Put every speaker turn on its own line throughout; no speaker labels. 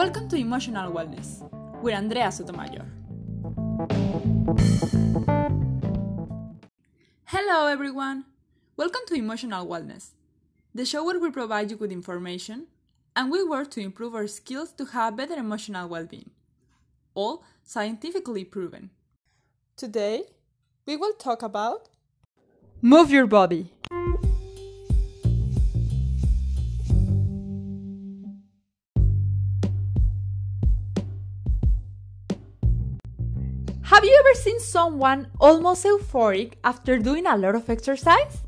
Welcome to Emotional Wellness with Andrea Sotomayor. Hello, everyone. Welcome to Emotional Wellness, the show where we provide you with information and we work to improve our skills to have better emotional well being. All scientifically proven. Today, we will talk about Move Your Body. Have you ever seen someone almost euphoric after doing a lot of exercise?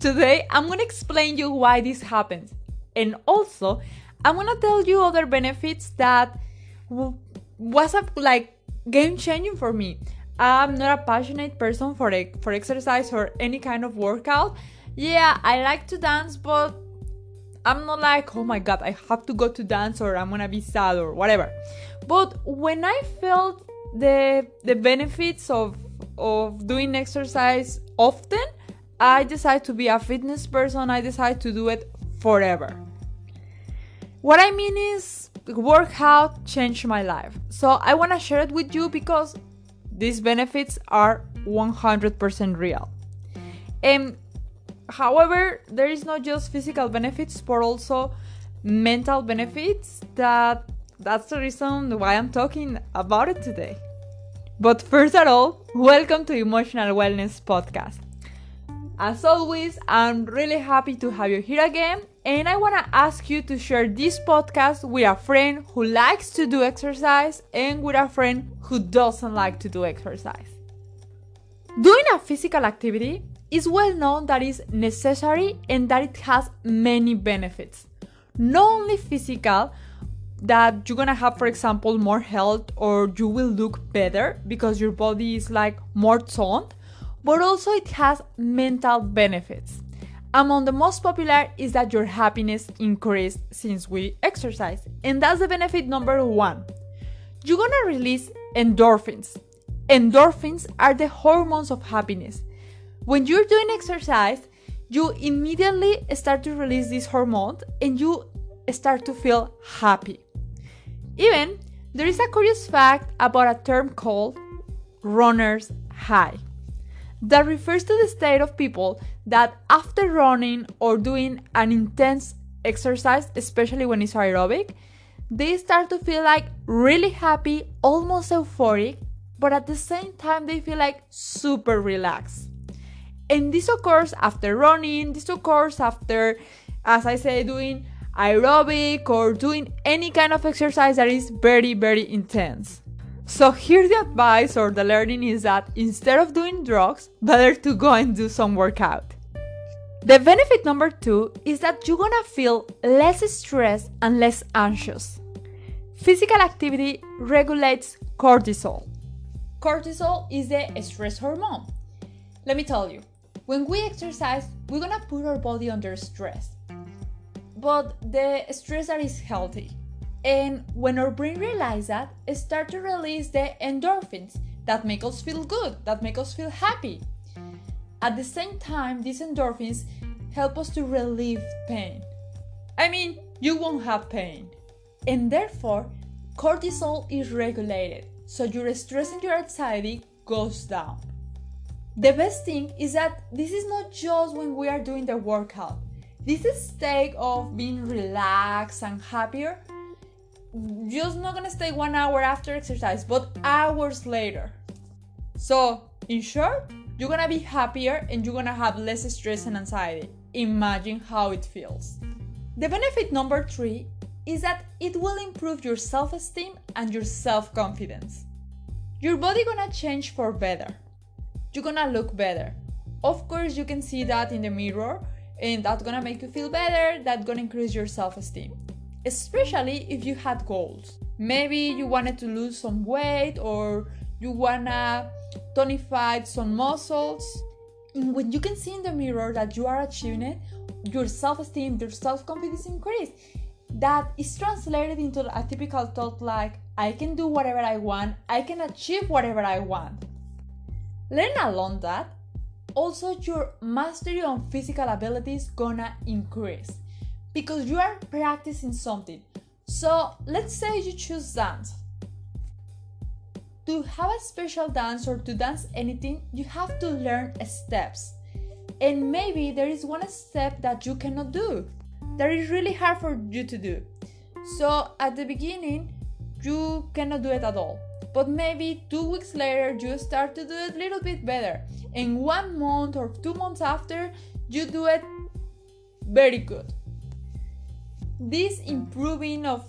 Today, I'm to explain you why this happens. And also, I'm to tell you other benefits that was a, like game changing for me. I'm not a passionate person for for exercise or any kind of workout. Yeah, I like to dance, but I'm not like, oh my god, I have to go to dance or I'm gonna be sad or whatever. But when I felt the the benefits of of doing exercise often, I decide to be a fitness person. I decide to do it forever. What I mean is workout changed my life. So I want to share it with you because these benefits are 100% real. And however, there is not just physical benefits but also mental benefits that that's the reason why I'm talking about it today. But first of all, welcome to Emotional Wellness Podcast. As always, I'm really happy to have you here again, and I want to ask you to share this podcast with a friend who likes to do exercise and with a friend who doesn't like to do exercise. Doing a physical activity is well known that is necessary and that it has many benefits. Not only physical, that you're gonna have, for example, more health or you will look better because your body is like more toned, but also it has mental benefits. Among the most popular is that your happiness increased since we exercise, and that's the benefit number one. You're gonna release endorphins. Endorphins are the hormones of happiness. When you're doing exercise, you immediately start to release this hormone and you start to feel happy. Even there is a curious fact about a term called runner's high that refers to the state of people that after running or doing an intense exercise, especially when it's aerobic, they start to feel like really happy, almost euphoric, but at the same time they feel like super relaxed. And this occurs after running, this occurs after, as I say, doing aerobic or doing any kind of exercise that is very, very intense. So here the advice or the learning is that instead of doing drugs, better to go and do some workout. The benefit number two is that you're gonna feel less stressed and less anxious. Physical activity regulates cortisol. Cortisol is the stress hormone. Let me tell you, when we exercise, we're gonna put our body under stress but the stress that is healthy. And when our brain realizes that, it start to release the endorphins that make us feel good, that make us feel happy. At the same time, these endorphins help us to relieve pain. I mean, you won't have pain. And therefore, cortisol is regulated, so your stress and your anxiety goes down. The best thing is that this is not just when we are doing the workout. This state of being relaxed and happier just not gonna stay one hour after exercise, but hours later. So, in short, you're gonna be happier and you're gonna have less stress and anxiety. Imagine how it feels. The benefit number three is that it will improve your self-esteem and your self-confidence. Your body gonna change for better. You're gonna look better. Of course, you can see that in the mirror and that's gonna make you feel better that's gonna increase your self-esteem. Especially if you had goals. Maybe you wanted to lose some weight or you wanna tonify some muscles. When you can see in the mirror that you are achieving it your self-esteem your self-confidence increase. That is translated into a typical thought like i can do whatever i want. I can achieve whatever i want. Learn alone that also your mastery on physical abilities gonna increase because you are practicing something So let's say you choose dance. To have a special dance or to dance anything, you have to learn steps. And maybe there is one step that you cannot do, that is really hard for you to do. So at the beginning, you cannot do it at all. But maybe two weeks later, you start to do it a little bit better. And one month or two months after, you do it very good. This improving of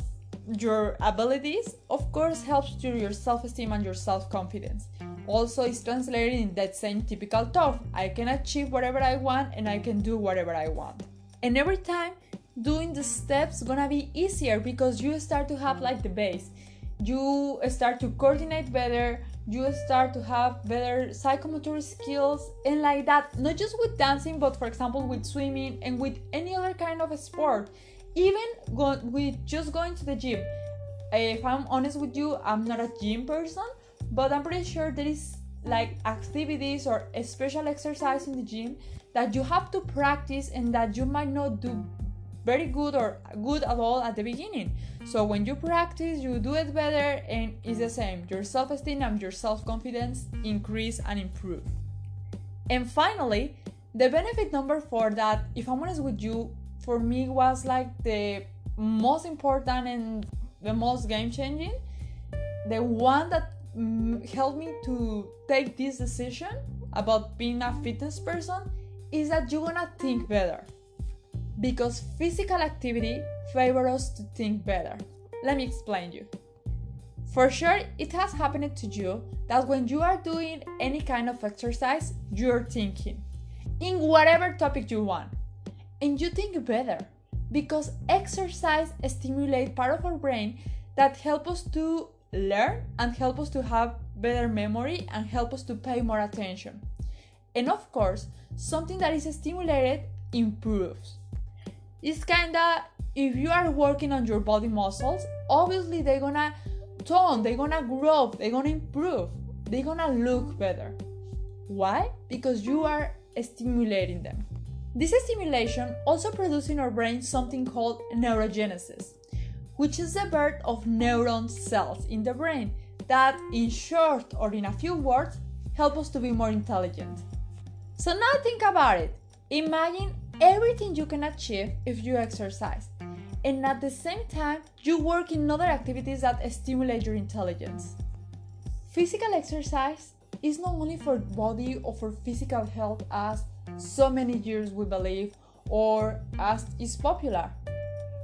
your abilities, of course, helps to your self esteem and your self confidence. Also, is translated in that same typical thought I can achieve whatever I want and I can do whatever I want. And every time doing the steps gonna be easier because you start to have like the base you start to coordinate better you start to have better psychomotor skills and like that not just with dancing but for example with swimming and with any other kind of sport. Even go- with just going to the gym. If i'm honest with you i'm not a gym person but i'm pretty sure there is like activities or a special exercise in the gym that you have to practice and that you might not do very good or good at all at the beginning. So when you practice, you do it better, and it's the same. Your self esteem and your self confidence increase and improve. And finally, the benefit number four that, if I'm honest with you, for me was like the most important and the most game changing. The one that mm, helped me to take this decision about being a fitness person is that you're gonna think better because physical activity favors us to think better. Let me explain you. For sure, it has happened to you that when you are doing any kind of exercise, you're thinking in whatever topic you want, and you think better because exercise stimulates part of our brain that help us to learn and help us to have better memory and help us to pay more attention. And of course, something that is stimulated improves. It's kinda if you are working on your body muscles, obviously they're gonna tone, they're gonna grow, they're gonna improve, they're gonna look better. Why? Because you are stimulating them. This stimulation also produces in our brain something called neurogenesis, which is the birth of neuron cells in the brain that, in short or in a few words, help us to be more intelligent. So now think about it. Imagine everything you can achieve if you exercise. And at the same time, you work in other activities that stimulate your intelligence. Physical exercise is not only for body or for physical health as so many years we believe or as is popular.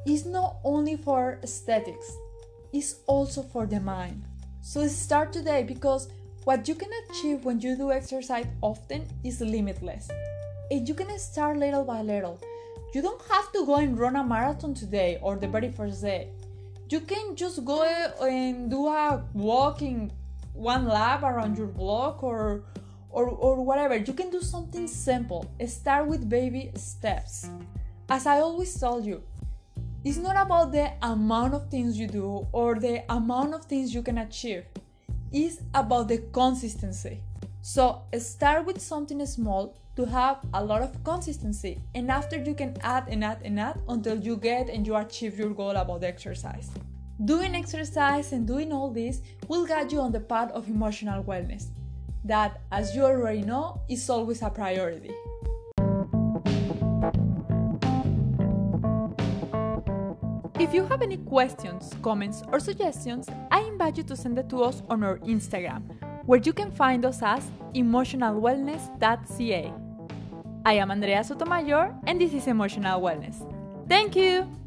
It's not only for aesthetics, it's also for the mind. So start today because what you can achieve when you do exercise often is limitless Eh, you can start little by little. You don't have to go and run a marathon today or the very first day. You can just go eh, and do a walking one lap around your block or or, or whatever. You can do something simple. Start with baby steps. As I always tell you, it's not about the amount of things you do or the amount of things you can achieve. It's about the consistency. So start with something small to have a lot of consistency and after you can add and add and add until you get and you achieve your goal about exercise. Doing exercise and doing all this will guide you on the path of emotional wellness. That, as you already know, is always a priority. If you have any questions, comments, or suggestions, I invite you to send it to us on our Instagram where you can find us as emotionalwellness.ca. I am Andrea Sotomayor, and this is Emotional Wellness. Thank you!